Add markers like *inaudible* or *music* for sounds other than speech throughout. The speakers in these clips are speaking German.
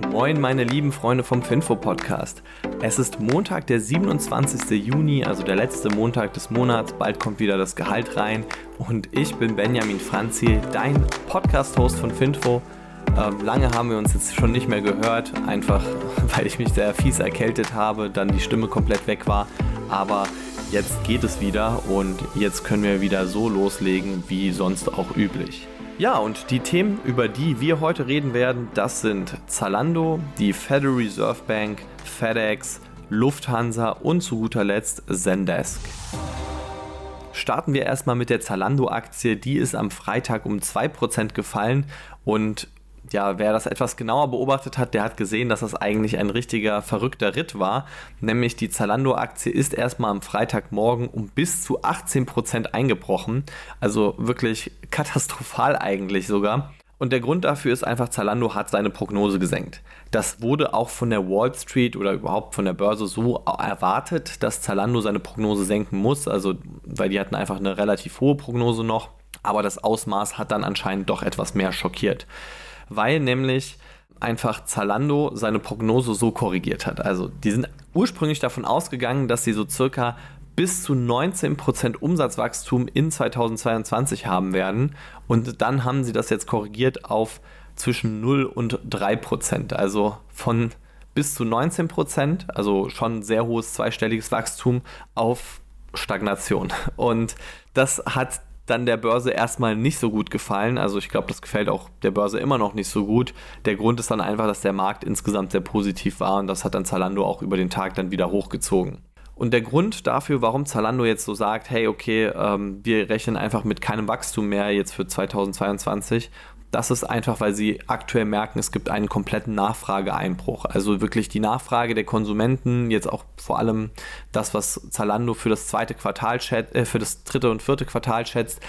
Moin, meine lieben Freunde vom Finfo Podcast. Es ist Montag, der 27. Juni, also der letzte Montag des Monats. Bald kommt wieder das Gehalt rein. Und ich bin Benjamin Franzi, dein Podcast-Host von Finfo. Ähm, lange haben wir uns jetzt schon nicht mehr gehört, einfach *laughs* weil ich mich sehr fies erkältet habe, dann die Stimme komplett weg war. Aber jetzt geht es wieder und jetzt können wir wieder so loslegen wie sonst auch üblich. Ja, und die Themen, über die wir heute reden werden, das sind Zalando, die Federal Reserve Bank, FedEx, Lufthansa und zu guter Letzt Zendesk. Starten wir erstmal mit der Zalando-Aktie. Die ist am Freitag um 2% gefallen und ja, wer das etwas genauer beobachtet hat, der hat gesehen, dass das eigentlich ein richtiger verrückter Ritt war. Nämlich die Zalando-Aktie ist erstmal am Freitagmorgen um bis zu 18% eingebrochen. Also wirklich katastrophal eigentlich sogar. Und der Grund dafür ist einfach, Zalando hat seine Prognose gesenkt. Das wurde auch von der Wall Street oder überhaupt von der Börse so erwartet, dass Zalando seine Prognose senken muss. Also, weil die hatten einfach eine relativ hohe Prognose noch. Aber das Ausmaß hat dann anscheinend doch etwas mehr schockiert weil nämlich einfach Zalando seine Prognose so korrigiert hat. Also die sind ursprünglich davon ausgegangen, dass sie so circa bis zu 19% Umsatzwachstum in 2022 haben werden. Und dann haben sie das jetzt korrigiert auf zwischen 0 und 3%. Also von bis zu 19%, also schon sehr hohes zweistelliges Wachstum, auf Stagnation. Und das hat dann der Börse erstmal nicht so gut gefallen. Also ich glaube, das gefällt auch der Börse immer noch nicht so gut. Der Grund ist dann einfach, dass der Markt insgesamt sehr positiv war und das hat dann Zalando auch über den Tag dann wieder hochgezogen. Und der Grund dafür, warum Zalando jetzt so sagt, hey, okay, ähm, wir rechnen einfach mit keinem Wachstum mehr jetzt für 2022 das ist einfach, weil sie aktuell merken, es gibt einen kompletten Nachfrageeinbruch. Also wirklich die Nachfrage der Konsumenten, jetzt auch vor allem das, was Zalando für das zweite Quartal schätzt, äh, für das dritte und vierte Quartal schätzt,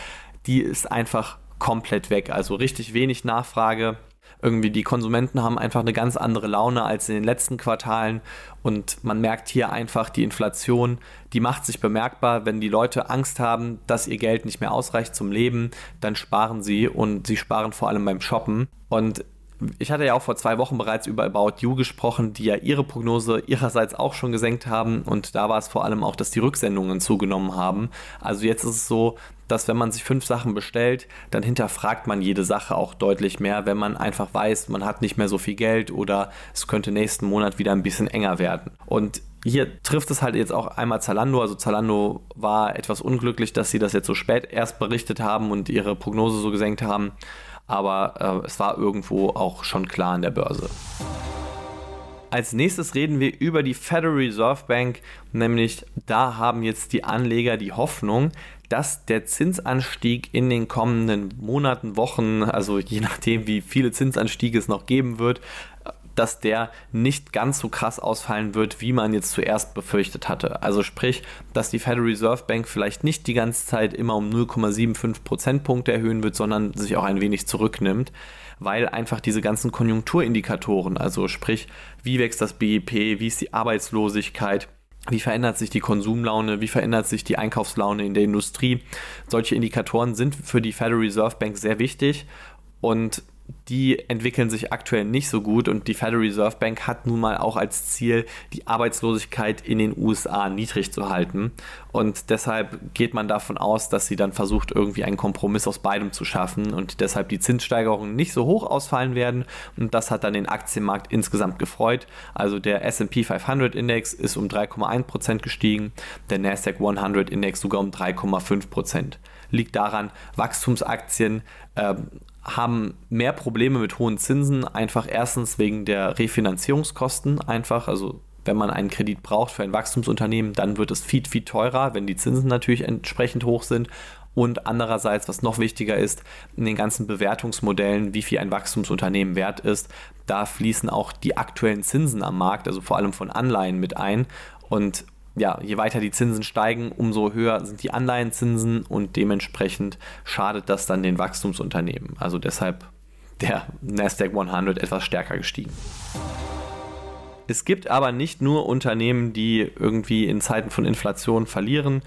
die ist einfach komplett weg. Also richtig wenig Nachfrage irgendwie die Konsumenten haben einfach eine ganz andere Laune als in den letzten Quartalen. Und man merkt hier einfach die Inflation, die macht sich bemerkbar, wenn die Leute Angst haben, dass ihr Geld nicht mehr ausreicht zum Leben, dann sparen sie und sie sparen vor allem beim Shoppen. Und ich hatte ja auch vor zwei Wochen bereits über About You gesprochen, die ja ihre Prognose ihrerseits auch schon gesenkt haben. Und da war es vor allem auch, dass die Rücksendungen zugenommen haben. Also jetzt ist es so, dass wenn man sich fünf Sachen bestellt, dann hinterfragt man jede Sache auch deutlich mehr, wenn man einfach weiß, man hat nicht mehr so viel Geld oder es könnte nächsten Monat wieder ein bisschen enger werden. Und hier trifft es halt jetzt auch einmal Zalando. Also Zalando war etwas unglücklich, dass sie das jetzt so spät erst berichtet haben und ihre Prognose so gesenkt haben. Aber äh, es war irgendwo auch schon klar an der Börse. Als nächstes reden wir über die Federal Reserve Bank, nämlich da haben jetzt die Anleger die Hoffnung, dass der Zinsanstieg in den kommenden Monaten, Wochen, also je nachdem, wie viele Zinsanstiege es noch geben wird, dass der nicht ganz so krass ausfallen wird, wie man jetzt zuerst befürchtet hatte. Also sprich, dass die Federal Reserve Bank vielleicht nicht die ganze Zeit immer um 0,75 Prozentpunkte erhöhen wird, sondern sich auch ein wenig zurücknimmt, weil einfach diese ganzen Konjunkturindikatoren, also sprich, wie wächst das BIP, wie ist die Arbeitslosigkeit, wie verändert sich die Konsumlaune? Wie verändert sich die Einkaufslaune in der Industrie? Solche Indikatoren sind für die Federal Reserve Bank sehr wichtig und die entwickeln sich aktuell nicht so gut und die Federal Reserve Bank hat nun mal auch als Ziel, die Arbeitslosigkeit in den USA niedrig zu halten. Und deshalb geht man davon aus, dass sie dann versucht, irgendwie einen Kompromiss aus beidem zu schaffen und deshalb die Zinssteigerungen nicht so hoch ausfallen werden. Und das hat dann den Aktienmarkt insgesamt gefreut. Also der SP 500 Index ist um 3,1% gestiegen, der NASDAQ 100 Index sogar um 3,5% liegt daran, Wachstumsaktien äh, haben mehr Probleme mit hohen Zinsen, einfach erstens wegen der Refinanzierungskosten einfach, also wenn man einen Kredit braucht für ein Wachstumsunternehmen, dann wird es viel, viel teurer, wenn die Zinsen natürlich entsprechend hoch sind. Und andererseits, was noch wichtiger ist, in den ganzen Bewertungsmodellen, wie viel ein Wachstumsunternehmen wert ist, da fließen auch die aktuellen Zinsen am Markt, also vor allem von Anleihen mit ein. Und ja, je weiter die Zinsen steigen, umso höher sind die Anleihenzinsen und dementsprechend schadet das dann den Wachstumsunternehmen. Also deshalb der Nasdaq 100 etwas stärker gestiegen. Es gibt aber nicht nur Unternehmen, die irgendwie in Zeiten von Inflation verlieren.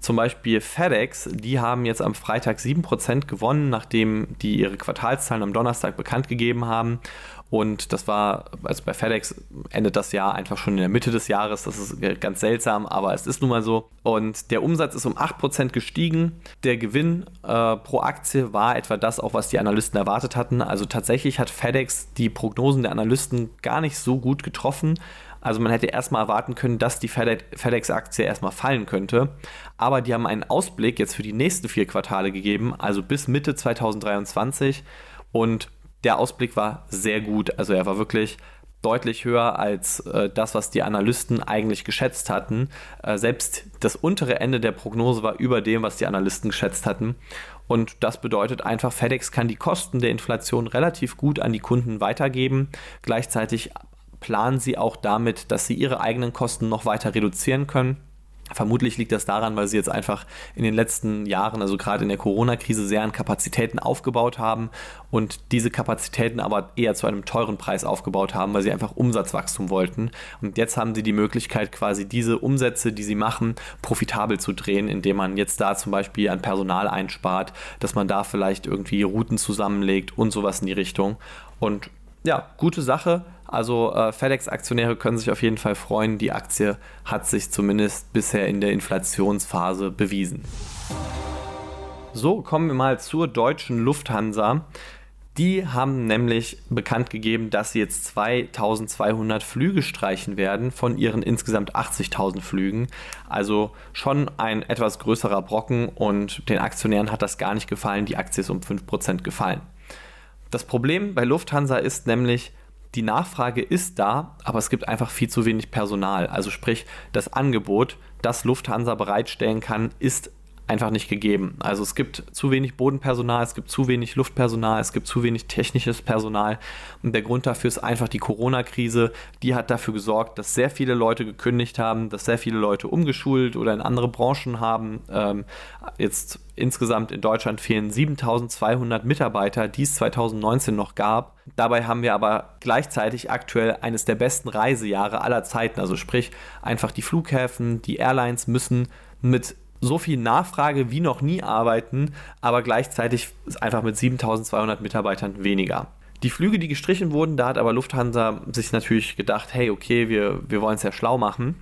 Zum Beispiel FedEx, die haben jetzt am Freitag 7% gewonnen, nachdem die ihre Quartalszahlen am Donnerstag bekannt gegeben haben. Und das war, also bei FedEx endet das Jahr einfach schon in der Mitte des Jahres. Das ist ganz seltsam, aber es ist nun mal so. Und der Umsatz ist um 8% gestiegen. Der Gewinn äh, pro Aktie war etwa das, auch was die Analysten erwartet hatten. Also tatsächlich hat FedEx die Prognosen der Analysten gar nicht so gut getroffen. Also man hätte erstmal erwarten können, dass die FedEx-Aktie erstmal fallen könnte. Aber die haben einen Ausblick jetzt für die nächsten vier Quartale gegeben, also bis Mitte 2023. Und der Ausblick war sehr gut. Also er war wirklich deutlich höher als äh, das, was die Analysten eigentlich geschätzt hatten. Äh, selbst das untere Ende der Prognose war über dem, was die Analysten geschätzt hatten. Und das bedeutet einfach, FedEx kann die Kosten der Inflation relativ gut an die Kunden weitergeben. Gleichzeitig planen sie auch damit, dass sie ihre eigenen Kosten noch weiter reduzieren können. Vermutlich liegt das daran, weil sie jetzt einfach in den letzten Jahren, also gerade in der Corona-Krise, sehr an Kapazitäten aufgebaut haben und diese Kapazitäten aber eher zu einem teuren Preis aufgebaut haben, weil sie einfach Umsatzwachstum wollten. Und jetzt haben sie die Möglichkeit, quasi diese Umsätze, die sie machen, profitabel zu drehen, indem man jetzt da zum Beispiel an Personal einspart, dass man da vielleicht irgendwie Routen zusammenlegt und sowas in die Richtung. Und ja, gute Sache. Also äh, FedEx-Aktionäre können sich auf jeden Fall freuen. Die Aktie hat sich zumindest bisher in der Inflationsphase bewiesen. So, kommen wir mal zur deutschen Lufthansa. Die haben nämlich bekannt gegeben, dass sie jetzt 2200 Flüge streichen werden von ihren insgesamt 80.000 Flügen. Also schon ein etwas größerer Brocken und den Aktionären hat das gar nicht gefallen. Die Aktie ist um 5% gefallen. Das Problem bei Lufthansa ist nämlich, die Nachfrage ist da, aber es gibt einfach viel zu wenig Personal. Also sprich, das Angebot, das Lufthansa bereitstellen kann, ist einfach nicht gegeben. Also es gibt zu wenig Bodenpersonal, es gibt zu wenig Luftpersonal, es gibt zu wenig technisches Personal. Und der Grund dafür ist einfach die Corona-Krise. Die hat dafür gesorgt, dass sehr viele Leute gekündigt haben, dass sehr viele Leute umgeschult oder in andere Branchen haben. Ähm, jetzt insgesamt in Deutschland fehlen 7200 Mitarbeiter, die es 2019 noch gab. Dabei haben wir aber gleichzeitig aktuell eines der besten Reisejahre aller Zeiten. Also sprich, einfach die Flughäfen, die Airlines müssen mit so viel Nachfrage wie noch nie arbeiten, aber gleichzeitig einfach mit 7200 Mitarbeitern weniger. Die Flüge, die gestrichen wurden, da hat aber Lufthansa sich natürlich gedacht, hey, okay, wir, wir wollen es ja schlau machen.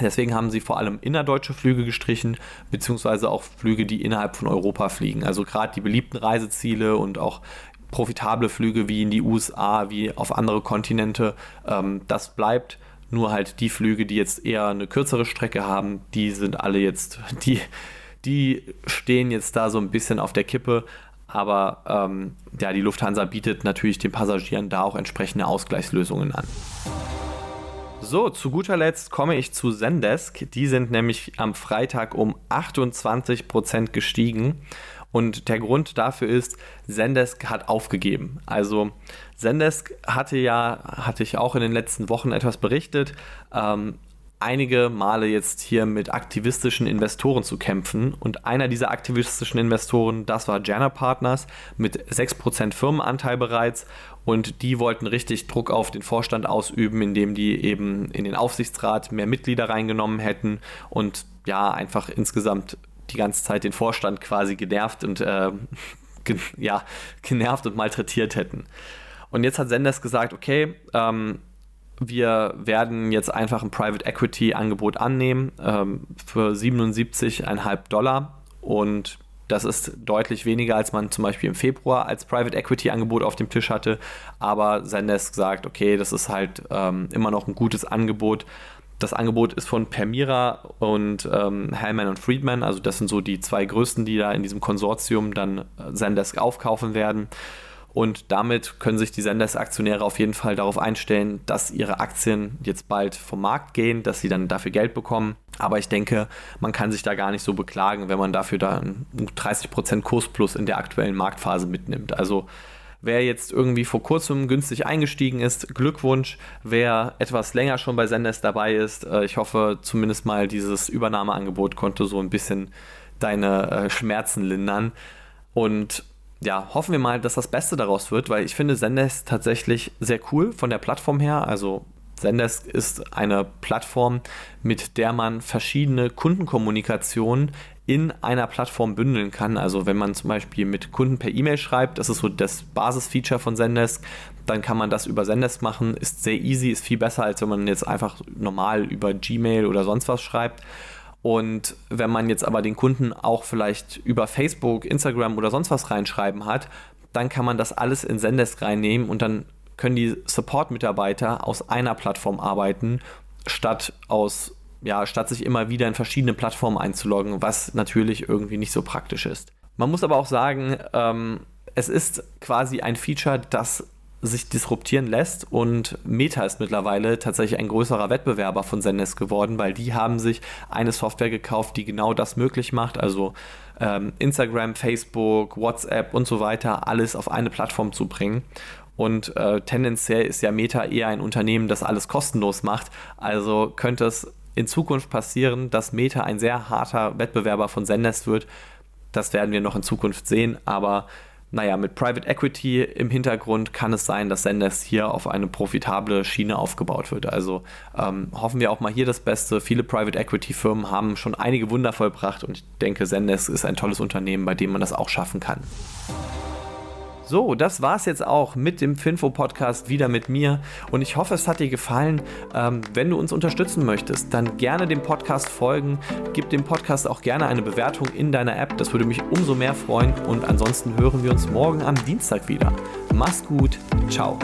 Deswegen haben sie vor allem innerdeutsche Flüge gestrichen, beziehungsweise auch Flüge, die innerhalb von Europa fliegen. Also gerade die beliebten Reiseziele und auch profitable Flüge wie in die USA, wie auf andere Kontinente, ähm, das bleibt. Nur halt die Flüge, die jetzt eher eine kürzere Strecke haben, die sind alle jetzt, die, die stehen jetzt da so ein bisschen auf der Kippe. Aber ähm, ja, die Lufthansa bietet natürlich den Passagieren da auch entsprechende Ausgleichslösungen an. So, zu guter Letzt komme ich zu Zendesk. Die sind nämlich am Freitag um 28% gestiegen. Und der Grund dafür ist, Zendesk hat aufgegeben. Also Zendesk hatte ja, hatte ich auch in den letzten Wochen etwas berichtet, ähm, einige Male jetzt hier mit aktivistischen Investoren zu kämpfen. Und einer dieser aktivistischen Investoren, das war Jana Partners mit 6% Firmenanteil bereits. Und die wollten richtig Druck auf den Vorstand ausüben, indem die eben in den Aufsichtsrat mehr Mitglieder reingenommen hätten und ja, einfach insgesamt die ganze Zeit den Vorstand quasi genervt und äh, *laughs* ge ja, genervt und malträtiert hätten. Und jetzt hat Senders gesagt, okay, ähm, wir werden jetzt einfach ein Private Equity Angebot annehmen ähm, für 77,5 Dollar und das ist deutlich weniger, als man zum Beispiel im Februar als Private Equity Angebot auf dem Tisch hatte. Aber Zendesk sagt, okay, das ist halt ähm, immer noch ein gutes Angebot das Angebot ist von Permira und ähm, Hellman und Friedman. Also das sind so die zwei größten, die da in diesem Konsortium dann äh, Zendesk aufkaufen werden. Und damit können sich die Zendesk-Aktionäre auf jeden Fall darauf einstellen, dass ihre Aktien jetzt bald vom Markt gehen, dass sie dann dafür Geld bekommen. Aber ich denke, man kann sich da gar nicht so beklagen, wenn man dafür dann 30% Kursplus in der aktuellen Marktphase mitnimmt. Also Wer jetzt irgendwie vor kurzem günstig eingestiegen ist, Glückwunsch. Wer etwas länger schon bei Senders dabei ist, äh, ich hoffe zumindest mal dieses Übernahmeangebot konnte so ein bisschen deine äh, Schmerzen lindern. Und ja, hoffen wir mal, dass das Beste daraus wird, weil ich finde Zendesk tatsächlich sehr cool von der Plattform her. Also Zendesk ist eine Plattform, mit der man verschiedene Kundenkommunikationen in einer Plattform bündeln kann. Also wenn man zum Beispiel mit Kunden per E-Mail schreibt, das ist so das Basisfeature von Zendesk, dann kann man das über Zendesk machen, ist sehr easy, ist viel besser, als wenn man jetzt einfach normal über Gmail oder sonst was schreibt. Und wenn man jetzt aber den Kunden auch vielleicht über Facebook, Instagram oder sonst was reinschreiben hat, dann kann man das alles in Zendesk reinnehmen und dann können die Support-Mitarbeiter aus einer Plattform arbeiten, statt aus ja, statt sich immer wieder in verschiedene Plattformen einzuloggen, was natürlich irgendwie nicht so praktisch ist. Man muss aber auch sagen, ähm, es ist quasi ein Feature, das sich disruptieren lässt und Meta ist mittlerweile tatsächlich ein größerer Wettbewerber von Zendesk geworden, weil die haben sich eine Software gekauft, die genau das möglich macht, also ähm, Instagram, Facebook, WhatsApp und so weiter, alles auf eine Plattform zu bringen. Und äh, tendenziell ist ja Meta eher ein Unternehmen, das alles kostenlos macht. Also könnte es in Zukunft passieren, dass Meta ein sehr harter Wettbewerber von Zendesk wird. Das werden wir noch in Zukunft sehen, aber naja, mit Private Equity im Hintergrund kann es sein, dass Zendesk hier auf eine profitable Schiene aufgebaut wird. Also ähm, hoffen wir auch mal hier das Beste. Viele Private Equity Firmen haben schon einige Wunder vollbracht und ich denke, Zendesk ist ein tolles Unternehmen, bei dem man das auch schaffen kann. So, das war's jetzt auch mit dem Finfo-Podcast wieder mit mir und ich hoffe, es hat dir gefallen. Ähm, wenn du uns unterstützen möchtest, dann gerne dem Podcast folgen. Gib dem Podcast auch gerne eine Bewertung in deiner App, das würde mich umso mehr freuen und ansonsten hören wir uns morgen am Dienstag wieder. Mach's gut, ciao.